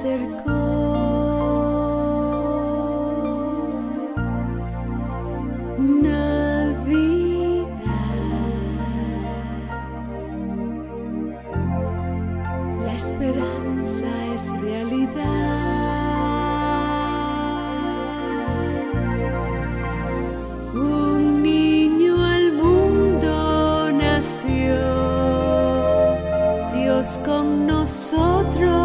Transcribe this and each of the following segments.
Vita, la esperanza es realidad, un niño al mundo nació, Dios con nosotros.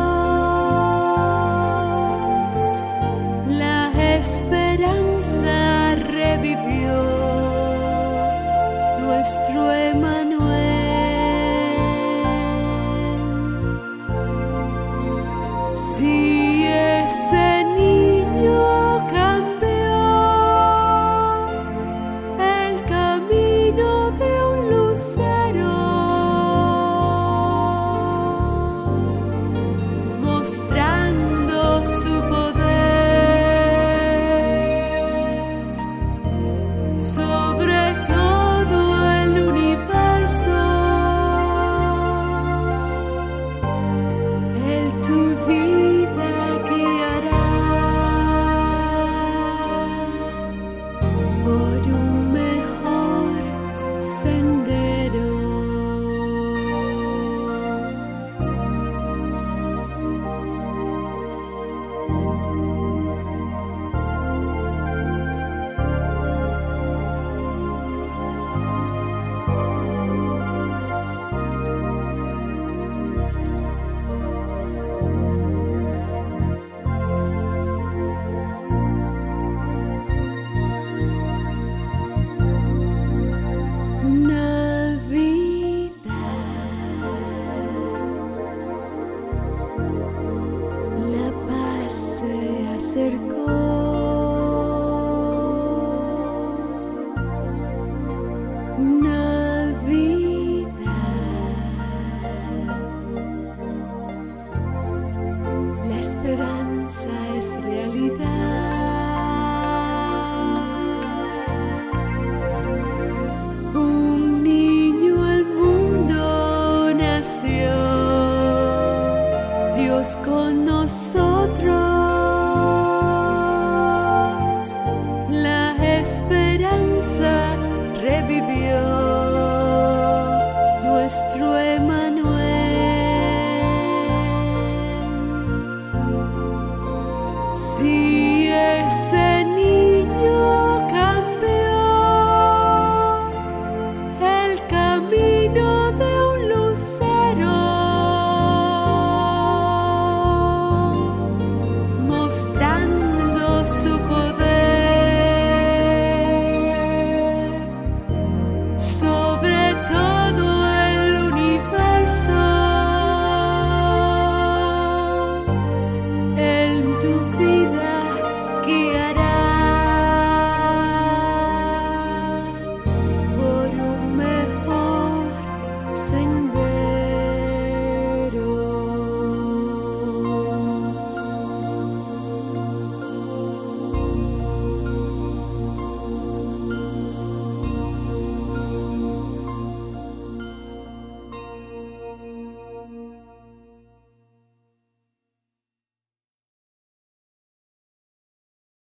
nuestro Emanuel. Si ese niño cambió el camino de un lucero, mostrando Cercidad, la esperanza es realidad. Un niño al mundo nació, Dios, con nosotros. rồi mà